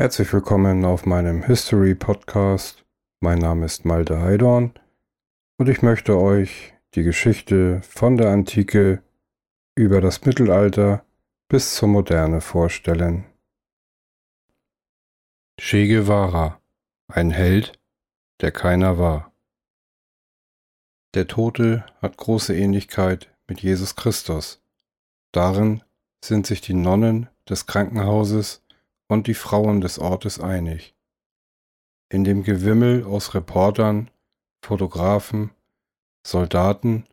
Herzlich willkommen auf meinem History Podcast. Mein Name ist Malte Heidorn und ich möchte euch die Geschichte von der Antike über das Mittelalter bis zur Moderne vorstellen. Che Guevara, ein Held, der keiner war. Der Tote hat große Ähnlichkeit mit Jesus Christus. Darin sind sich die Nonnen des Krankenhauses und die Frauen des Ortes einig. In dem Gewimmel aus Reportern, Fotografen, Soldaten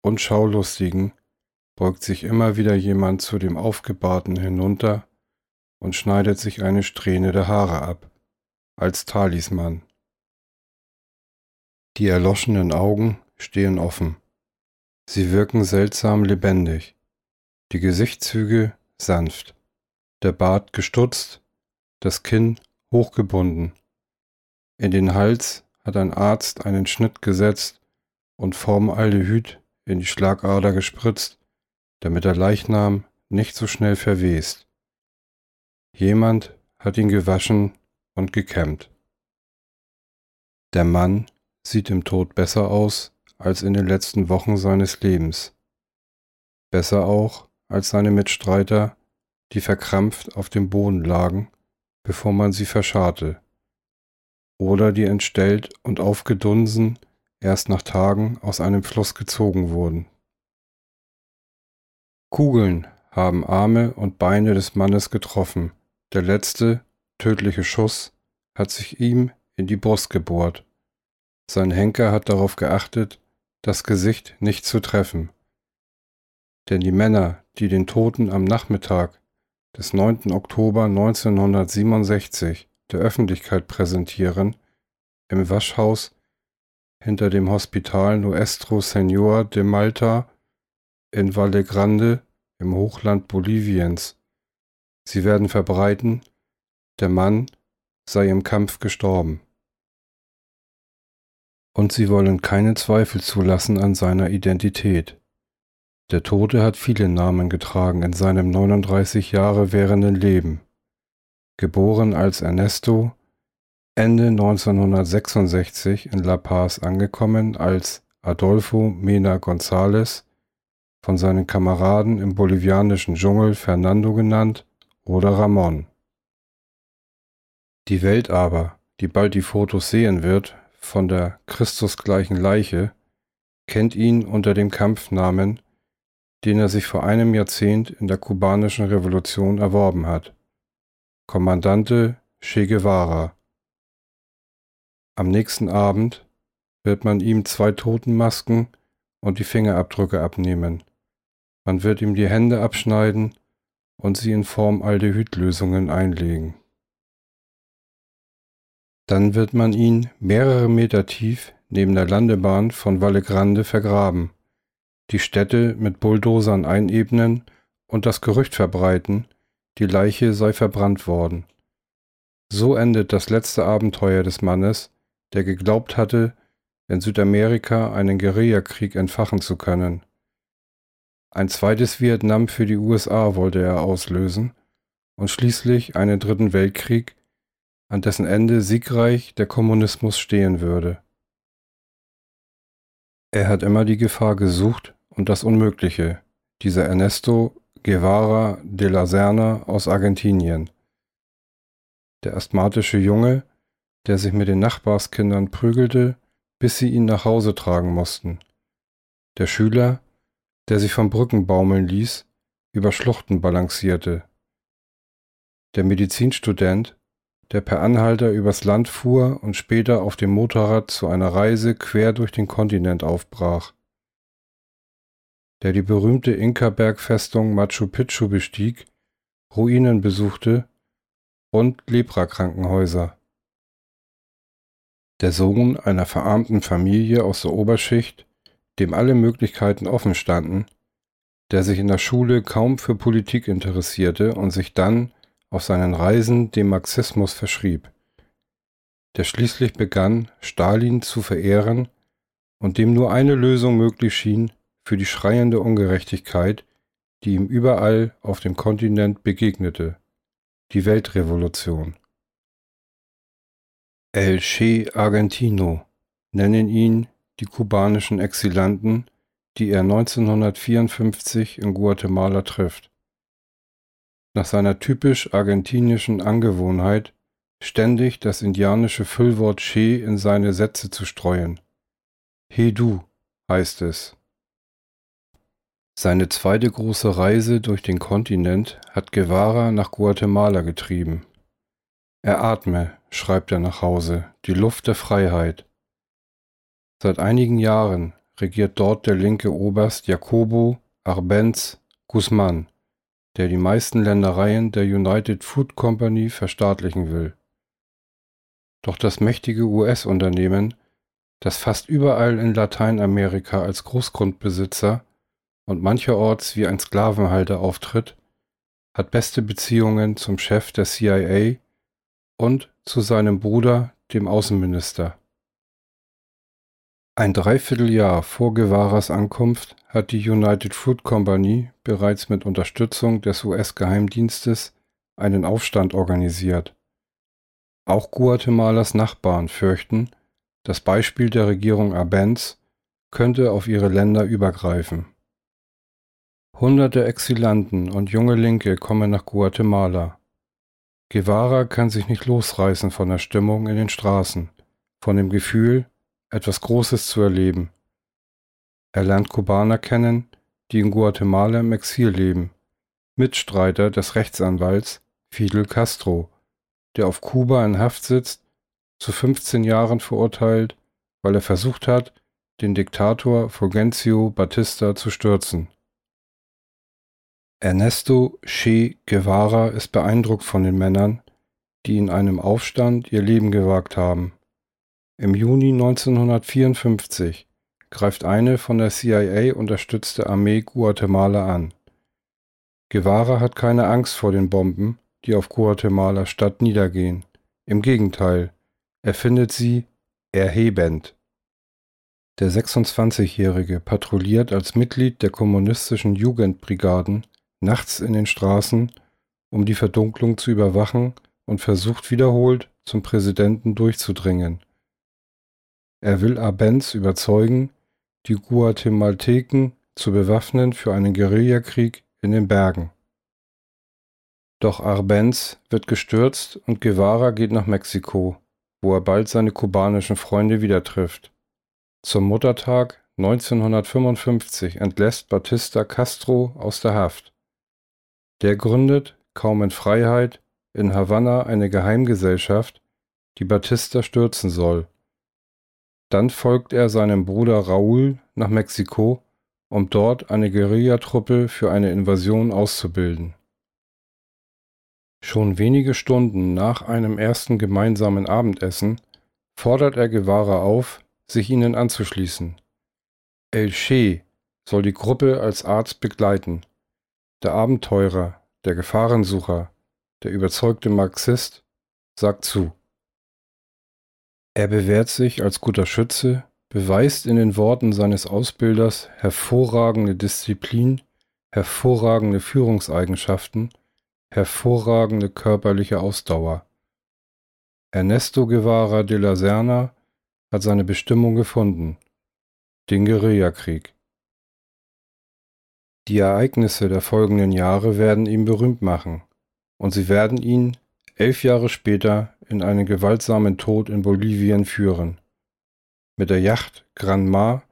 und Schaulustigen beugt sich immer wieder jemand zu dem Aufgebahrten hinunter und schneidet sich eine Strähne der Haare ab, als Talisman. Die erloschenen Augen stehen offen. Sie wirken seltsam lebendig, die Gesichtszüge sanft der Bart gestutzt, das Kinn hochgebunden. In den Hals hat ein Arzt einen Schnitt gesetzt und Formaldehyd in die Schlagader gespritzt, damit der Leichnam nicht so schnell verwest. Jemand hat ihn gewaschen und gekämmt. Der Mann sieht im Tod besser aus als in den letzten Wochen seines Lebens. Besser auch als seine Mitstreiter die verkrampft auf dem Boden lagen, bevor man sie verscharrte, oder die entstellt und aufgedunsen erst nach Tagen aus einem Fluss gezogen wurden. Kugeln haben Arme und Beine des Mannes getroffen, der letzte, tödliche Schuss hat sich ihm in die Brust gebohrt. Sein Henker hat darauf geachtet, das Gesicht nicht zu treffen. Denn die Männer, die den Toten am Nachmittag des 9. Oktober 1967 der Öffentlichkeit präsentieren, im Waschhaus hinter dem Hospital Nuestro Señor de Malta in Valle Grande im Hochland Boliviens. Sie werden verbreiten, der Mann sei im Kampf gestorben. Und sie wollen keine Zweifel zulassen an seiner Identität. Der Tote hat viele Namen getragen in seinem 39 Jahre währenden Leben. Geboren als Ernesto, Ende 1966 in La Paz angekommen als Adolfo Mena González, von seinen Kameraden im bolivianischen Dschungel Fernando genannt oder Ramon. Die Welt aber, die bald die Fotos sehen wird, von der Christusgleichen Leiche, kennt ihn unter dem Kampfnamen den er sich vor einem Jahrzehnt in der kubanischen Revolution erworben hat. Kommandante Che Guevara. Am nächsten Abend wird man ihm zwei Totenmasken und die Fingerabdrücke abnehmen. Man wird ihm die Hände abschneiden und sie in Formaldehydlösungen einlegen. Dann wird man ihn mehrere Meter tief neben der Landebahn von Valle Grande vergraben die Städte mit Bulldozern einebnen und das Gerücht verbreiten, die Leiche sei verbrannt worden. So endet das letzte Abenteuer des Mannes, der geglaubt hatte, in Südamerika einen Guerillakrieg entfachen zu können. Ein zweites Vietnam für die USA wollte er auslösen und schließlich einen dritten Weltkrieg, an dessen Ende siegreich der Kommunismus stehen würde. Er hat immer die Gefahr gesucht, und das Unmögliche, dieser Ernesto Guevara de la Serna aus Argentinien. Der asthmatische Junge, der sich mit den Nachbarskindern prügelte, bis sie ihn nach Hause tragen mussten. Der Schüler, der sich vom Brücken baumeln ließ, über Schluchten balancierte. Der Medizinstudent, der per Anhalter übers Land fuhr und später auf dem Motorrad zu einer Reise quer durch den Kontinent aufbrach der die berühmte Inka-Bergfestung Machu Picchu bestieg, Ruinen besuchte und Leprakrankenhäuser. Der Sohn einer verarmten Familie aus der Oberschicht, dem alle Möglichkeiten offen standen, der sich in der Schule kaum für Politik interessierte und sich dann auf seinen Reisen dem Marxismus verschrieb, der schließlich begann, Stalin zu verehren und dem nur eine Lösung möglich schien, für die schreiende Ungerechtigkeit, die ihm überall auf dem Kontinent begegnete, die Weltrevolution. El Che Argentino nennen ihn die kubanischen Exilanten, die er 1954 in Guatemala trifft. Nach seiner typisch argentinischen Angewohnheit, ständig das indianische Füllwort Che in seine Sätze zu streuen. He du heißt es. Seine zweite große Reise durch den Kontinent hat Guevara nach Guatemala getrieben. Er atme, schreibt er nach Hause, die Luft der Freiheit. Seit einigen Jahren regiert dort der linke Oberst Jacobo Arbenz Guzman, der die meisten Ländereien der United Food Company verstaatlichen will. Doch das mächtige US-Unternehmen, das fast überall in Lateinamerika als Großgrundbesitzer und mancherorts wie ein Sklavenhalter auftritt, hat beste Beziehungen zum Chef der CIA und zu seinem Bruder, dem Außenminister. Ein Dreivierteljahr vor Guevaras Ankunft hat die United Fruit Company bereits mit Unterstützung des US-Geheimdienstes einen Aufstand organisiert. Auch Guatemalas Nachbarn fürchten, das Beispiel der Regierung Arbenz könnte auf ihre Länder übergreifen. Hunderte Exilanten und junge Linke kommen nach Guatemala. Guevara kann sich nicht losreißen von der Stimmung in den Straßen, von dem Gefühl, etwas Großes zu erleben. Er lernt Kubaner kennen, die in Guatemala im Exil leben, Mitstreiter des Rechtsanwalts Fidel Castro, der auf Kuba in Haft sitzt, zu 15 Jahren verurteilt, weil er versucht hat, den Diktator Fulgencio Batista zu stürzen. Ernesto Che Guevara ist beeindruckt von den Männern, die in einem Aufstand ihr Leben gewagt haben. Im Juni 1954 greift eine von der CIA unterstützte Armee Guatemala an. Guevara hat keine Angst vor den Bomben, die auf Guatemala Stadt niedergehen. Im Gegenteil, er findet sie erhebend. Der 26-Jährige patrouilliert als Mitglied der kommunistischen Jugendbrigaden nachts in den Straßen, um die Verdunklung zu überwachen und versucht wiederholt, zum Präsidenten durchzudringen. Er will Arbenz überzeugen, die Guatemalteken zu bewaffnen für einen Guerillakrieg in den Bergen. Doch Arbenz wird gestürzt und Guevara geht nach Mexiko, wo er bald seine kubanischen Freunde wieder trifft. Zum Muttertag 1955 entlässt Batista Castro aus der Haft. Der gründet, kaum in Freiheit, in Havanna eine Geheimgesellschaft, die Batista stürzen soll. Dann folgt er seinem Bruder Raúl nach Mexiko, um dort eine Guerillatruppe für eine Invasion auszubilden. Schon wenige Stunden nach einem ersten gemeinsamen Abendessen fordert er Guevara auf, sich ihnen anzuschließen. El Che soll die Gruppe als Arzt begleiten. Der Abenteurer, der Gefahrensucher, der überzeugte Marxist sagt zu. Er bewährt sich als guter Schütze, beweist in den Worten seines Ausbilders hervorragende Disziplin, hervorragende Führungseigenschaften, hervorragende körperliche Ausdauer. Ernesto Guevara de la Serna hat seine Bestimmung gefunden, den Guerillakrieg. Die Ereignisse der folgenden Jahre werden ihn berühmt machen, und sie werden ihn elf Jahre später in einen gewaltsamen Tod in Bolivien führen. Mit der Yacht Granma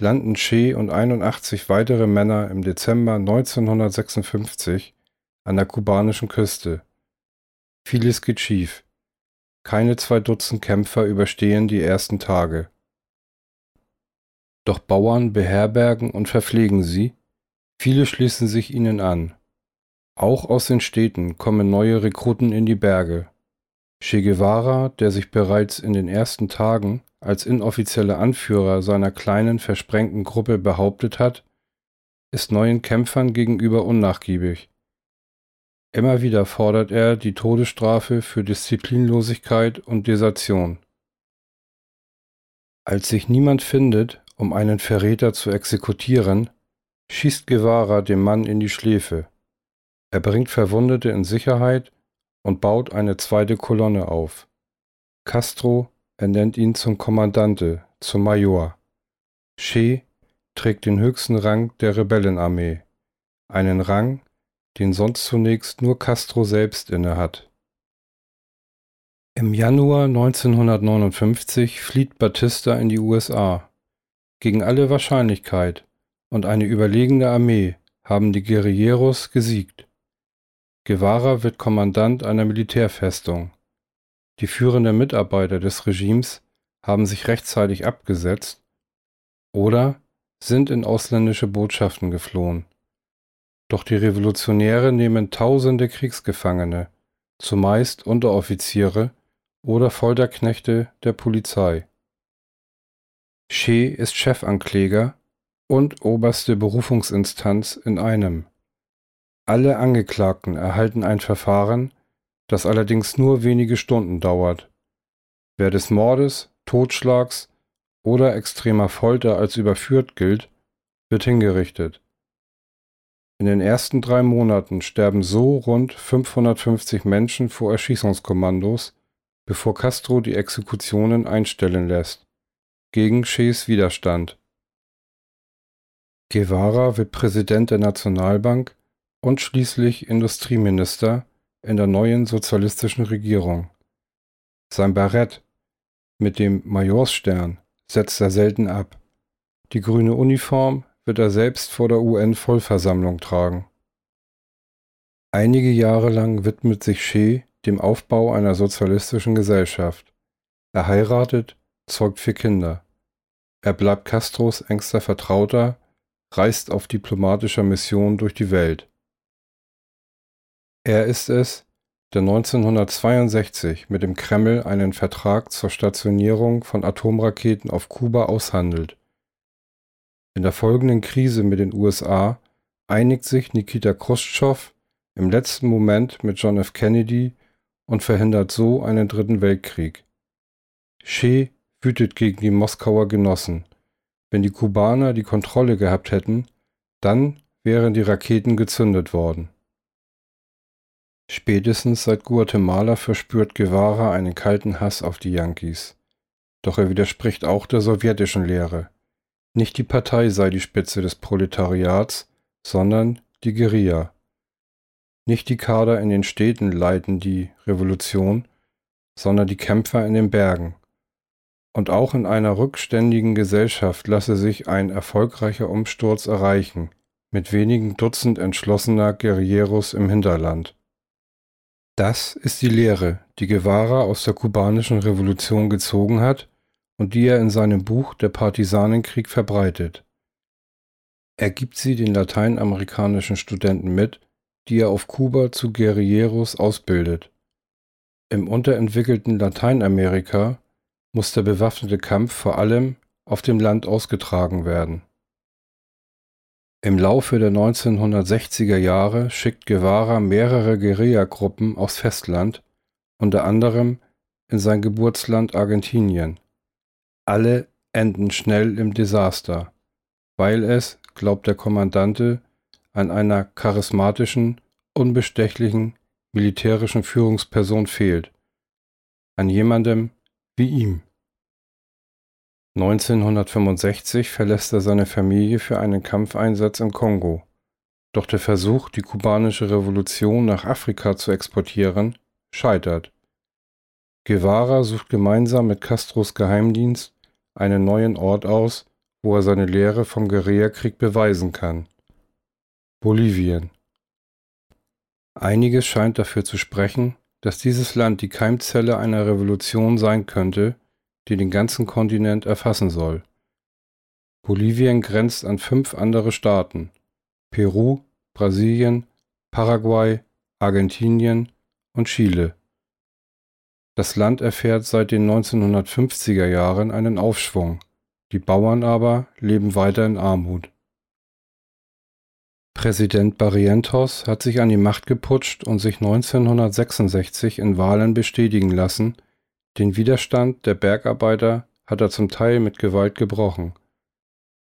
landen Che und 81 weitere Männer im Dezember 1956 an der kubanischen Küste. Vieles geht schief. Keine zwei Dutzend Kämpfer überstehen die ersten Tage. Doch Bauern beherbergen und verpflegen sie, Viele schließen sich ihnen an. Auch aus den Städten kommen neue Rekruten in die Berge. Che Guevara, der sich bereits in den ersten Tagen als inoffizieller Anführer seiner kleinen versprengten Gruppe behauptet hat, ist neuen Kämpfern gegenüber unnachgiebig. Immer wieder fordert er die Todesstrafe für Disziplinlosigkeit und Desertion. Als sich niemand findet, um einen Verräter zu exekutieren, schießt Guevara dem Mann in die Schläfe. Er bringt Verwundete in Sicherheit und baut eine zweite Kolonne auf. Castro ernennt ihn zum Kommandante, zum Major. Che trägt den höchsten Rang der Rebellenarmee, einen Rang, den sonst zunächst nur Castro selbst innehat. Im Januar 1959 flieht Batista in die USA. Gegen alle Wahrscheinlichkeit und eine überlegene Armee haben die Guerilleros gesiegt. Guevara wird Kommandant einer Militärfestung. Die führenden Mitarbeiter des Regimes haben sich rechtzeitig abgesetzt oder sind in ausländische Botschaften geflohen. Doch die Revolutionäre nehmen tausende Kriegsgefangene, zumeist Unteroffiziere oder Folterknechte der Polizei. Che ist Chefankläger und oberste Berufungsinstanz in einem. Alle Angeklagten erhalten ein Verfahren, das allerdings nur wenige Stunden dauert. Wer des Mordes, Totschlags oder extremer Folter als überführt gilt, wird hingerichtet. In den ersten drei Monaten sterben so rund 550 Menschen vor Erschießungskommandos, bevor Castro die Exekutionen einstellen lässt, gegen Ches Widerstand. Guevara wird Präsident der Nationalbank und schließlich Industrieminister in der neuen sozialistischen Regierung. Sein Barett mit dem Majorsstern setzt er selten ab. Die grüne Uniform wird er selbst vor der UN-Vollversammlung tragen. Einige Jahre lang widmet sich Che dem Aufbau einer sozialistischen Gesellschaft. Er heiratet, zeugt vier Kinder. Er bleibt Castros engster Vertrauter, reist auf diplomatischer Mission durch die Welt. Er ist es, der 1962 mit dem Kreml einen Vertrag zur Stationierung von Atomraketen auf Kuba aushandelt. In der folgenden Krise mit den USA einigt sich Nikita Khrushchev im letzten Moment mit John F. Kennedy und verhindert so einen dritten Weltkrieg. Che wütet gegen die Moskauer Genossen. Wenn die Kubaner die Kontrolle gehabt hätten, dann wären die Raketen gezündet worden. Spätestens seit Guatemala verspürt Guevara einen kalten Hass auf die Yankees. Doch er widerspricht auch der sowjetischen Lehre. Nicht die Partei sei die Spitze des Proletariats, sondern die Guerilla. Nicht die Kader in den Städten leiten die Revolution, sondern die Kämpfer in den Bergen. Und auch in einer rückständigen Gesellschaft lasse sich ein erfolgreicher Umsturz erreichen, mit wenigen Dutzend entschlossener Guerilleros im Hinterland. Das ist die Lehre, die Guevara aus der kubanischen Revolution gezogen hat und die er in seinem Buch Der Partisanenkrieg verbreitet. Er gibt sie den lateinamerikanischen Studenten mit, die er auf Kuba zu Guerilleros ausbildet. Im unterentwickelten Lateinamerika muss der bewaffnete Kampf vor allem auf dem Land ausgetragen werden. Im Laufe der 1960er Jahre schickt Guevara mehrere Guerillagruppen aufs Festland, unter anderem in sein Geburtsland Argentinien. Alle enden schnell im Desaster, weil es, glaubt der Kommandante, an einer charismatischen, unbestechlichen militärischen Führungsperson fehlt, an jemandem wie ihm. 1965 verlässt er seine Familie für einen Kampfeinsatz im Kongo. Doch der Versuch, die kubanische Revolution nach Afrika zu exportieren, scheitert. Guevara sucht gemeinsam mit Castros Geheimdienst einen neuen Ort aus, wo er seine Lehre vom Guerillakrieg beweisen kann. Bolivien. Einiges scheint dafür zu sprechen, dass dieses Land die Keimzelle einer Revolution sein könnte, die den ganzen Kontinent erfassen soll. Bolivien grenzt an fünf andere Staaten Peru, Brasilien, Paraguay, Argentinien und Chile. Das Land erfährt seit den 1950er Jahren einen Aufschwung, die Bauern aber leben weiter in Armut. Präsident Barrientos hat sich an die Macht geputscht und sich 1966 in Wahlen bestätigen lassen, den Widerstand der Bergarbeiter hat er zum Teil mit Gewalt gebrochen.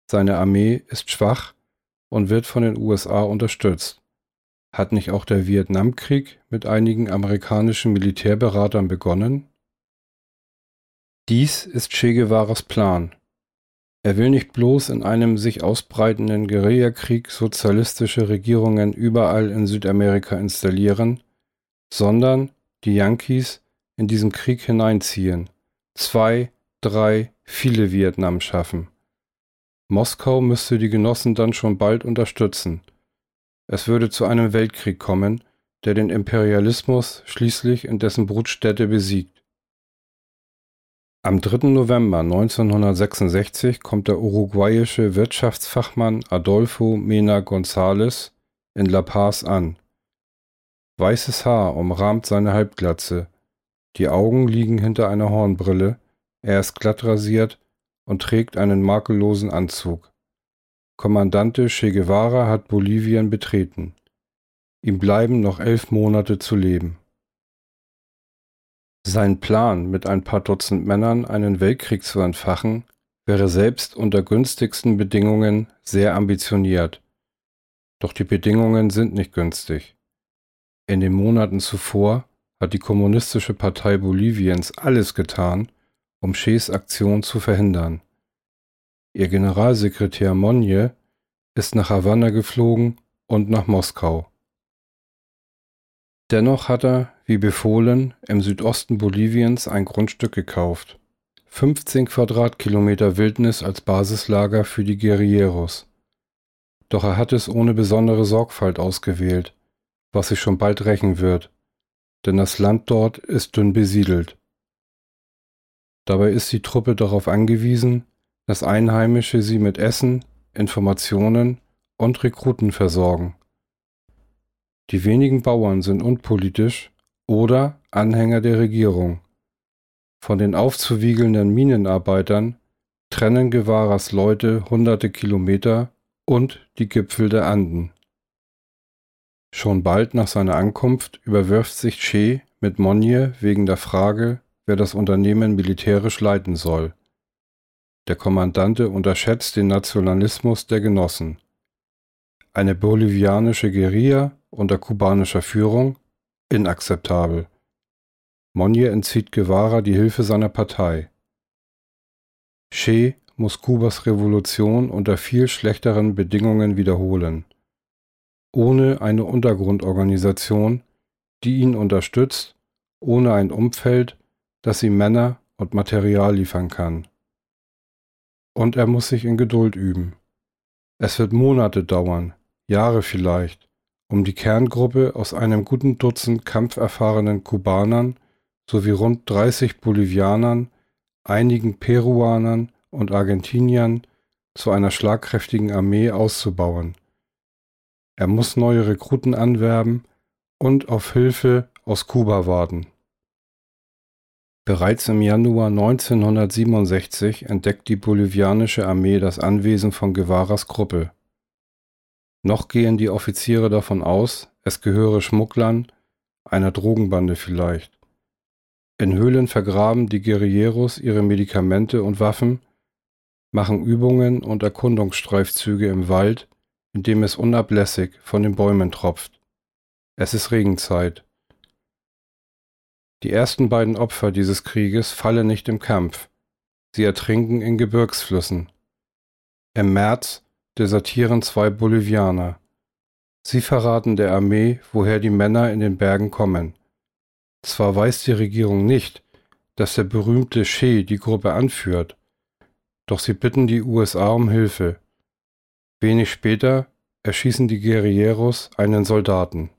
Seine Armee ist schwach und wird von den USA unterstützt. Hat nicht auch der Vietnamkrieg mit einigen amerikanischen Militärberatern begonnen? Dies ist Che Guevaras Plan. Er will nicht bloß in einem sich ausbreitenden Guerillakrieg sozialistische Regierungen überall in Südamerika installieren, sondern die Yankees in diesen Krieg hineinziehen, zwei, drei, viele Vietnam schaffen. Moskau müsste die Genossen dann schon bald unterstützen. Es würde zu einem Weltkrieg kommen, der den Imperialismus schließlich in dessen Brutstätte besiegt. Am 3. November 1966 kommt der uruguayische Wirtschaftsfachmann Adolfo Mena González in La Paz an. Weißes Haar umrahmt seine Halbglatze, die Augen liegen hinter einer Hornbrille, er ist glatt rasiert und trägt einen makellosen Anzug. Kommandante Che Guevara hat Bolivien betreten. Ihm bleiben noch elf Monate zu leben. Sein Plan, mit ein paar Dutzend Männern einen Weltkrieg zu entfachen, wäre selbst unter günstigsten Bedingungen sehr ambitioniert. Doch die Bedingungen sind nicht günstig. In den Monaten zuvor hat die Kommunistische Partei Boliviens alles getan, um Ches Aktion zu verhindern. Ihr Generalsekretär Monje ist nach Havanna geflogen und nach Moskau. Dennoch hat er, wie befohlen, im Südosten Boliviens ein Grundstück gekauft. 15 Quadratkilometer Wildnis als Basislager für die Guerilleros. Doch er hat es ohne besondere Sorgfalt ausgewählt, was sich schon bald rächen wird, denn das Land dort ist dünn besiedelt. Dabei ist die Truppe darauf angewiesen, dass Einheimische sie mit Essen, Informationen und Rekruten versorgen. Die wenigen Bauern sind unpolitisch oder Anhänger der Regierung. Von den aufzuwiegelnden Minenarbeitern trennen Guevaras Leute hunderte Kilometer und die Gipfel der Anden. Schon bald nach seiner Ankunft überwirft sich Che mit Monje wegen der Frage, wer das Unternehmen militärisch leiten soll. Der Kommandante unterschätzt den Nationalismus der Genossen. Eine bolivianische Guerilla unter kubanischer Führung inakzeptabel. Monje entzieht Guevara die Hilfe seiner Partei. Che muss Kubas Revolution unter viel schlechteren Bedingungen wiederholen. Ohne eine Untergrundorganisation, die ihn unterstützt, ohne ein Umfeld, das ihm Männer und Material liefern kann. Und er muss sich in Geduld üben. Es wird Monate dauern, Jahre vielleicht, um die Kerngruppe aus einem guten Dutzend kampferfahrenen Kubanern sowie rund 30 Bolivianern, einigen Peruanern und Argentiniern zu einer schlagkräftigen Armee auszubauen. Er muss neue Rekruten anwerben und auf Hilfe aus Kuba warten. Bereits im Januar 1967 entdeckt die bolivianische Armee das Anwesen von Guevaras Gruppe. Noch gehen die Offiziere davon aus, es gehöre Schmugglern, einer Drogenbande vielleicht. In Höhlen vergraben die Guerilleros ihre Medikamente und Waffen, machen Übungen und Erkundungsstreifzüge im Wald, in dem es unablässig von den Bäumen tropft. Es ist Regenzeit. Die ersten beiden Opfer dieses Krieges fallen nicht im Kampf, sie ertrinken in Gebirgsflüssen. Im März desertieren zwei Bolivianer. Sie verraten der Armee, woher die Männer in den Bergen kommen. Zwar weiß die Regierung nicht, dass der berühmte Che die Gruppe anführt, doch sie bitten die USA um Hilfe. Wenig später erschießen die Guerilleros einen Soldaten.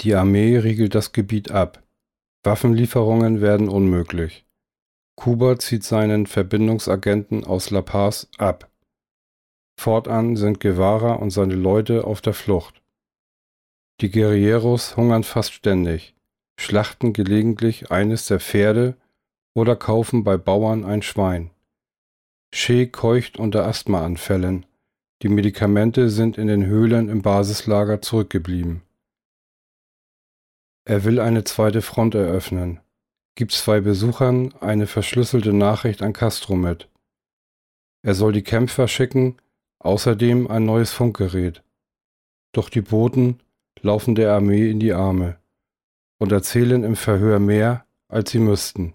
Die Armee riegelt das Gebiet ab. Waffenlieferungen werden unmöglich. Kuba zieht seinen Verbindungsagenten aus La Paz ab. Fortan sind Guevara und seine Leute auf der Flucht. Die Guerilleros hungern fast ständig, schlachten gelegentlich eines der Pferde oder kaufen bei Bauern ein Schwein. Che keucht unter Asthmaanfällen. Die Medikamente sind in den Höhlen im Basislager zurückgeblieben. Er will eine zweite Front eröffnen, gibt zwei Besuchern eine verschlüsselte Nachricht an Castro mit. Er soll die Kämpfer schicken, außerdem ein neues Funkgerät. Doch die Boten laufen der Armee in die Arme und erzählen im Verhör mehr, als sie müssten.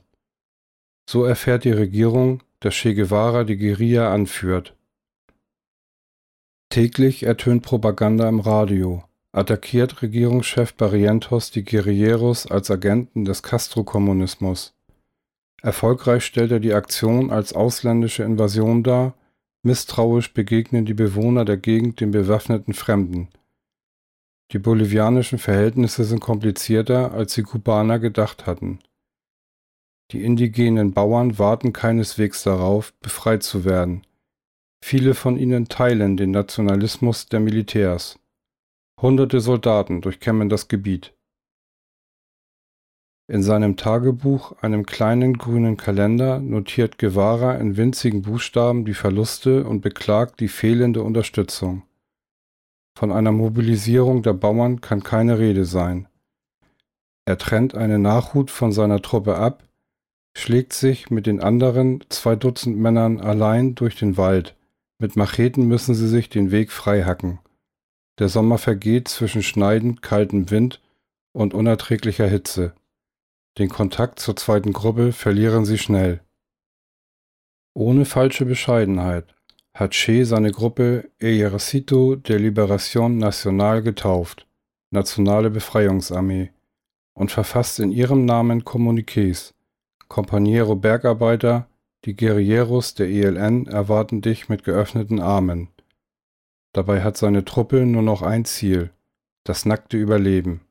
So erfährt die Regierung, dass Che Guevara die Guerilla anführt. Täglich ertönt Propaganda im Radio, attackiert Regierungschef Barrientos die Guerilleros als Agenten des Castro-Kommunismus. Erfolgreich stellt er die Aktion als ausländische Invasion dar, misstrauisch begegnen die Bewohner der Gegend den bewaffneten Fremden. Die bolivianischen Verhältnisse sind komplizierter, als die Kubaner gedacht hatten. Die indigenen Bauern warten keineswegs darauf, befreit zu werden. Viele von ihnen teilen den Nationalismus der Militärs. Hunderte Soldaten durchkämmen das Gebiet. In seinem Tagebuch, einem kleinen grünen Kalender, notiert Guevara in winzigen Buchstaben die Verluste und beklagt die fehlende Unterstützung. Von einer Mobilisierung der Bauern kann keine Rede sein. Er trennt eine Nachhut von seiner Truppe ab, schlägt sich mit den anderen zwei Dutzend Männern allein durch den Wald. Mit Macheten müssen sie sich den Weg freihacken. Der Sommer vergeht zwischen schneidend kaltem Wind und unerträglicher Hitze. Den Kontakt zur zweiten Gruppe verlieren sie schnell. Ohne falsche Bescheidenheit hat Che seine Gruppe Ejército de Liberación Nacional getauft, Nationale Befreiungsarmee, und verfasst in ihrem Namen Kommuniqués. Compañero Bergarbeiter, die Guerilleros der ELN erwarten dich mit geöffneten Armen. Dabei hat seine Truppe nur noch ein Ziel, das nackte Überleben.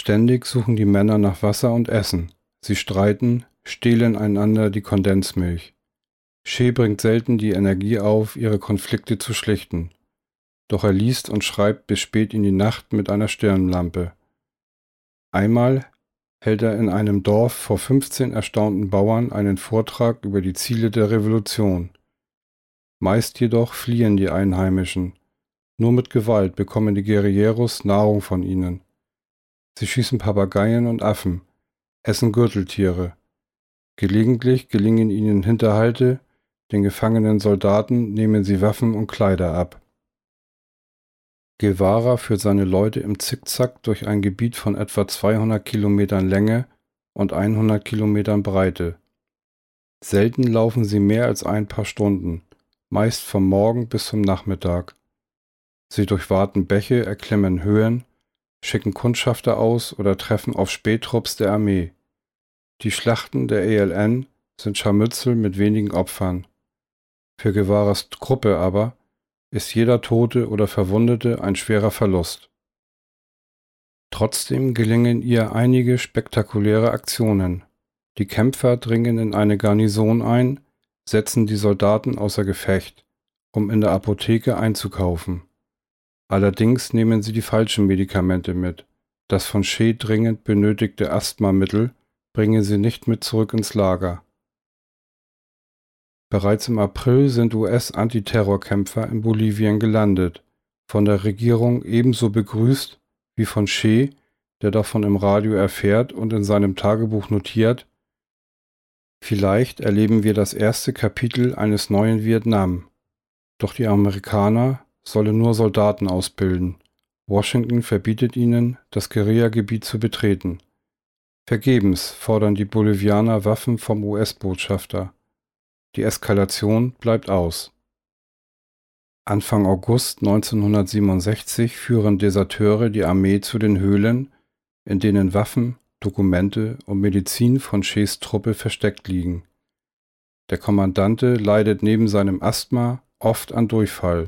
Ständig suchen die Männer nach Wasser und Essen. Sie streiten, stehlen einander die Kondensmilch. Shea bringt selten die Energie auf, ihre Konflikte zu schlichten. Doch er liest und schreibt bis spät in die Nacht mit einer Stirnlampe. Einmal hält er in einem Dorf vor 15 erstaunten Bauern einen Vortrag über die Ziele der Revolution. Meist jedoch fliehen die Einheimischen. Nur mit Gewalt bekommen die Guerilleros Nahrung von ihnen. Sie schießen Papageien und Affen, essen Gürteltiere. Gelegentlich gelingen ihnen Hinterhalte, den gefangenen Soldaten nehmen sie Waffen und Kleider ab. Guevara führt seine Leute im Zickzack durch ein Gebiet von etwa 200 Kilometern Länge und 100 Kilometern Breite. Selten laufen sie mehr als ein paar Stunden, meist vom Morgen bis zum Nachmittag. Sie durchwaten Bäche, erklimmen Höhen, schicken Kundschafter aus oder treffen auf Spähtrupps der Armee. Die Schlachten der ELN sind Scharmützel mit wenigen Opfern. Für Guevaras Gruppe aber ist jeder Tote oder Verwundete ein schwerer Verlust. Trotzdem gelingen ihr einige spektakuläre Aktionen. Die Kämpfer dringen in eine Garnison ein, setzen die Soldaten außer Gefecht, um in der Apotheke einzukaufen. Allerdings nehmen sie die falschen Medikamente mit. Das von Shea dringend benötigte Asthmamittel bringen sie nicht mit zurück ins Lager. Bereits im April sind US-Antiterrorkämpfer in Bolivien gelandet, von der Regierung ebenso begrüßt wie von Che, der davon im Radio erfährt und in seinem Tagebuch notiert, Vielleicht erleben wir das erste Kapitel eines neuen Vietnam. Doch die Amerikaner sollen nur Soldaten ausbilden. Washington verbietet ihnen, das Guerillagebiet zu betreten. Vergebens fordern die Bolivianer Waffen vom US-Botschafter. Die Eskalation bleibt aus. Anfang August 1967 führen Deserteure die Armee zu den Höhlen, in denen Waffen, Dokumente und Medizin von Ches Truppe versteckt liegen. Der Kommandante leidet neben seinem Asthma oft an Durchfall.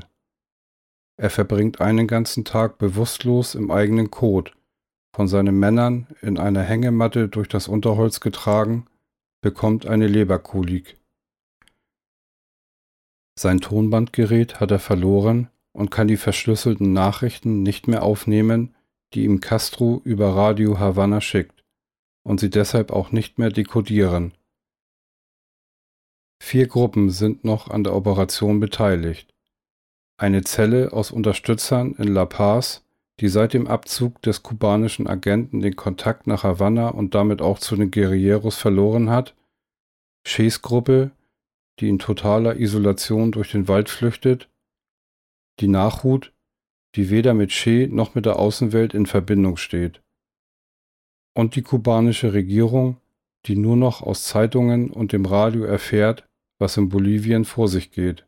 Er verbringt einen ganzen Tag bewusstlos im eigenen Kot, von seinen Männern in einer Hängematte durch das Unterholz getragen, bekommt eine Leberkolik. Sein Tonbandgerät hat er verloren und kann die verschlüsselten Nachrichten nicht mehr aufnehmen, die ihm Castro über Radio Havanna schickt, und sie deshalb auch nicht mehr dekodieren. Vier Gruppen sind noch an der Operation beteiligt. Eine Zelle aus Unterstützern in La Paz, die seit dem Abzug des kubanischen Agenten den Kontakt nach Havanna und damit auch zu den Guerilleros verloren hat, Ches Gruppe, die in totaler Isolation durch den Wald flüchtet, die Nachhut, die weder mit Che noch mit der Außenwelt in Verbindung steht, und die kubanische Regierung, die nur noch aus Zeitungen und dem Radio erfährt, was in Bolivien vor sich geht.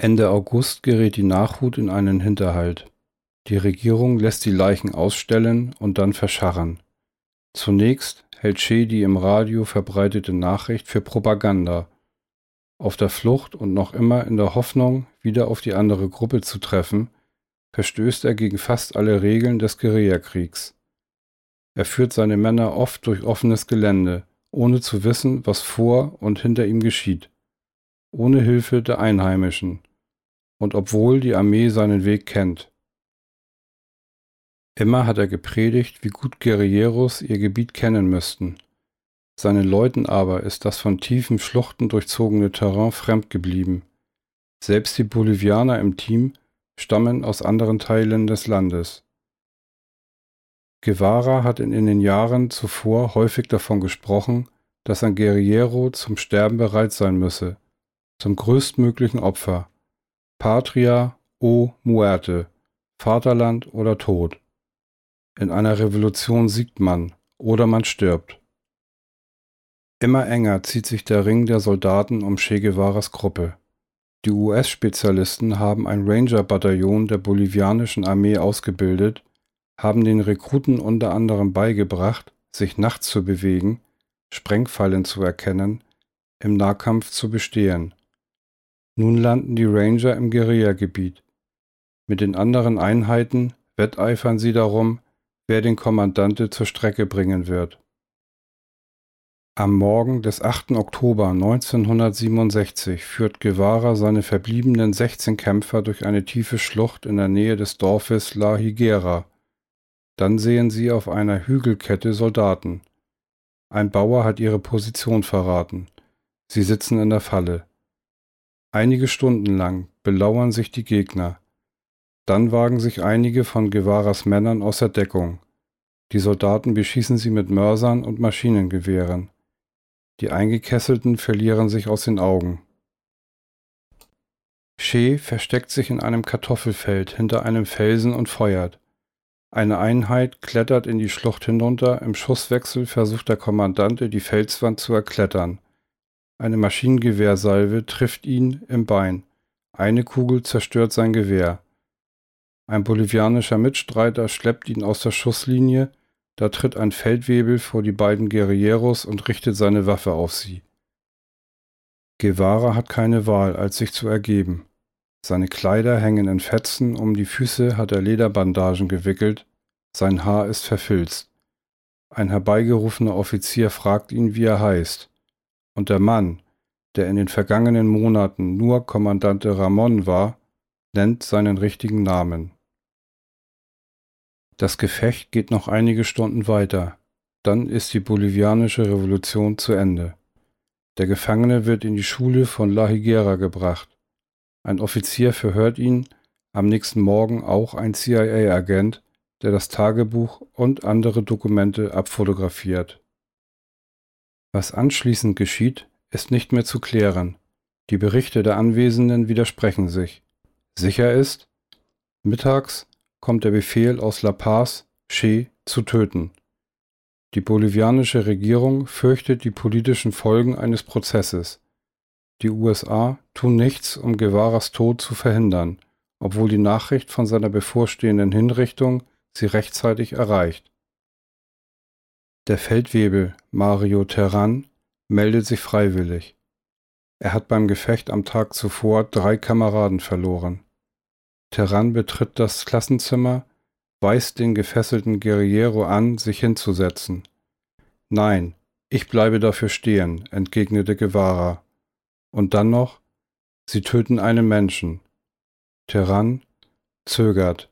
Ende August gerät die Nachhut in einen Hinterhalt. Die Regierung lässt die Leichen ausstellen und dann verscharren. Zunächst hält Che die im Radio verbreitete Nachricht für Propaganda. Auf der Flucht und noch immer in der Hoffnung, wieder auf die andere Gruppe zu treffen, verstößt er gegen fast alle Regeln des Guerillakriegs. Er führt seine Männer oft durch offenes Gelände, ohne zu wissen, was vor und hinter ihm geschieht, ohne Hilfe der Einheimischen, und obwohl die Armee seinen Weg kennt. Immer hat er gepredigt, wie gut Guerilleros ihr Gebiet kennen müssten. Seinen Leuten aber ist das von tiefen Schluchten durchzogene Terrain fremd geblieben. Selbst die Bolivianer im Team stammen aus anderen Teilen des Landes. Guevara hat in den Jahren zuvor häufig davon gesprochen, dass ein Guerillero zum Sterben bereit sein müsse, zum größtmöglichen Opfer. Patria o muerte, Vaterland oder Tod. In einer Revolution siegt man oder man stirbt. Immer enger zieht sich der Ring der Soldaten um Che Guevaras Gruppe. Die US-Spezialisten haben ein Ranger-Bataillon der bolivianischen Armee ausgebildet, haben den Rekruten unter anderem beigebracht, sich nachts zu bewegen, Sprengfallen zu erkennen, im Nahkampf zu bestehen. Nun landen die Ranger im Guerillagebiet. Mit den anderen Einheiten wetteifern sie darum, wer den Kommandante zur Strecke bringen wird. Am Morgen des 8. Oktober 1967 führt Guevara seine verbliebenen 16 Kämpfer durch eine tiefe Schlucht in der Nähe des Dorfes La Higuera. Dann sehen sie auf einer Hügelkette Soldaten. Ein Bauer hat ihre Position verraten. Sie sitzen in der Falle. Einige Stunden lang belauern sich die Gegner. Dann wagen sich einige von Guevaras Männern aus der Deckung. Die Soldaten beschießen sie mit Mörsern und Maschinengewehren. Die Eingekesselten verlieren sich aus den Augen. Che versteckt sich in einem Kartoffelfeld hinter einem Felsen und feuert. Eine Einheit klettert in die Schlucht hinunter, im Schusswechsel versucht der Kommandante die Felswand zu erklettern. Eine Maschinengewehrsalve trifft ihn im Bein. Eine Kugel zerstört sein Gewehr. Ein bolivianischer Mitstreiter schleppt ihn aus der Schusslinie, da tritt ein Feldwebel vor die beiden Guerilleros und richtet seine Waffe auf sie. Guevara hat keine Wahl, als sich zu ergeben. Seine Kleider hängen in Fetzen, um die Füße hat er Lederbandagen gewickelt, sein Haar ist verfilzt. Ein herbeigerufener Offizier fragt ihn, wie er heißt. Und der Mann, der in den vergangenen Monaten nur Kommandante Ramon war, nennt seinen richtigen Namen. Das Gefecht geht noch einige Stunden weiter. Dann ist die bolivianische Revolution zu Ende. Der Gefangene wird in die Schule von La Higuera gebracht. Ein Offizier verhört ihn, am nächsten Morgen auch ein CIA-Agent, der das Tagebuch und andere Dokumente abfotografiert. Was anschließend geschieht, ist nicht mehr zu klären. Die Berichte der Anwesenden widersprechen sich. Sicher ist, mittags kommt der Befehl aus La Paz, Che zu töten. Die bolivianische Regierung fürchtet die politischen Folgen eines Prozesses. Die USA tun nichts, um Guevaras Tod zu verhindern, obwohl die Nachricht von seiner bevorstehenden Hinrichtung sie rechtzeitig erreicht. Der Feldwebel Mario Terran meldet sich freiwillig. Er hat beim Gefecht am Tag zuvor drei Kameraden verloren. Terran betritt das Klassenzimmer, weist den gefesselten Guerriero an, sich hinzusetzen. Nein, ich bleibe dafür stehen, entgegnete Guevara. Und dann noch, Sie töten einen Menschen. Terran zögert.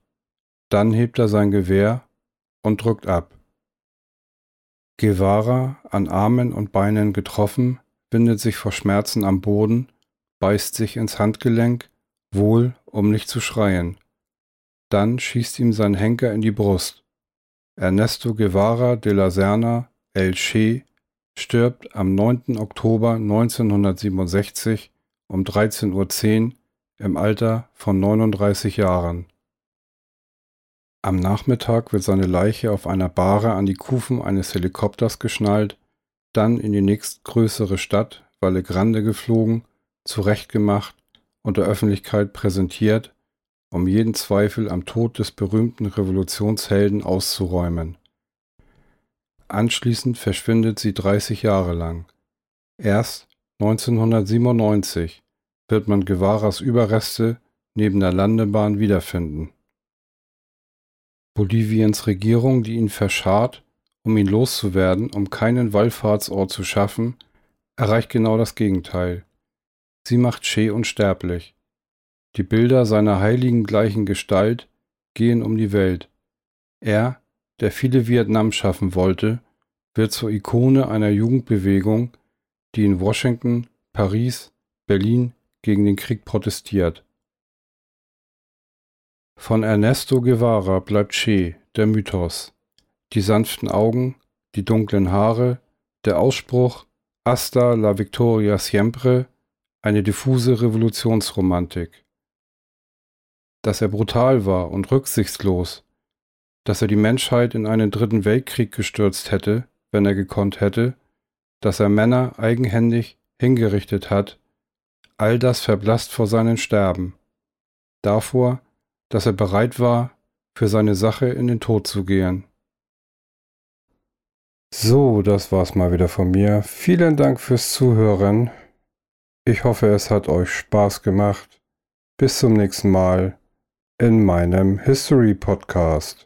Dann hebt er sein Gewehr und drückt ab. Guevara, an Armen und Beinen getroffen, windet sich vor Schmerzen am Boden, beißt sich ins Handgelenk wohl, um nicht zu schreien. Dann schießt ihm sein Henker in die Brust. Ernesto Guevara de la Serna, El Che, stirbt am 9. Oktober 1967 um 13.10 Uhr im Alter von 39 Jahren. Am Nachmittag wird seine Leiche auf einer Bahre an die Kufen eines Helikopters geschnallt, dann in die nächstgrößere Stadt Valle Grande geflogen, zurechtgemacht und der Öffentlichkeit präsentiert, um jeden Zweifel am Tod des berühmten Revolutionshelden auszuräumen. Anschließend verschwindet sie 30 Jahre lang. Erst 1997 wird man Guevaras Überreste neben der Landebahn wiederfinden. Boliviens Regierung, die ihn verscharrt, um ihn loszuwerden, um keinen Wallfahrtsort zu schaffen, erreicht genau das Gegenteil. Sie macht Che unsterblich. Die Bilder seiner heiligen gleichen Gestalt gehen um die Welt. Er, der viele Vietnam schaffen wollte, wird zur Ikone einer Jugendbewegung, die in Washington, Paris, Berlin gegen den Krieg protestiert. Von Ernesto Guevara bleibt Che, der Mythos. Die sanften Augen, die dunklen Haare, der Ausspruch Hasta la Victoria siempre, eine diffuse Revolutionsromantik. Dass er brutal war und rücksichtslos, dass er die Menschheit in einen dritten Weltkrieg gestürzt hätte, wenn er gekonnt hätte, dass er Männer eigenhändig hingerichtet hat, all das verblasst vor seinem Sterben. Davor, dass er bereit war, für seine Sache in den Tod zu gehen. So, das war's mal wieder von mir. Vielen Dank fürs Zuhören. Ich hoffe, es hat euch Spaß gemacht. Bis zum nächsten Mal in meinem History Podcast.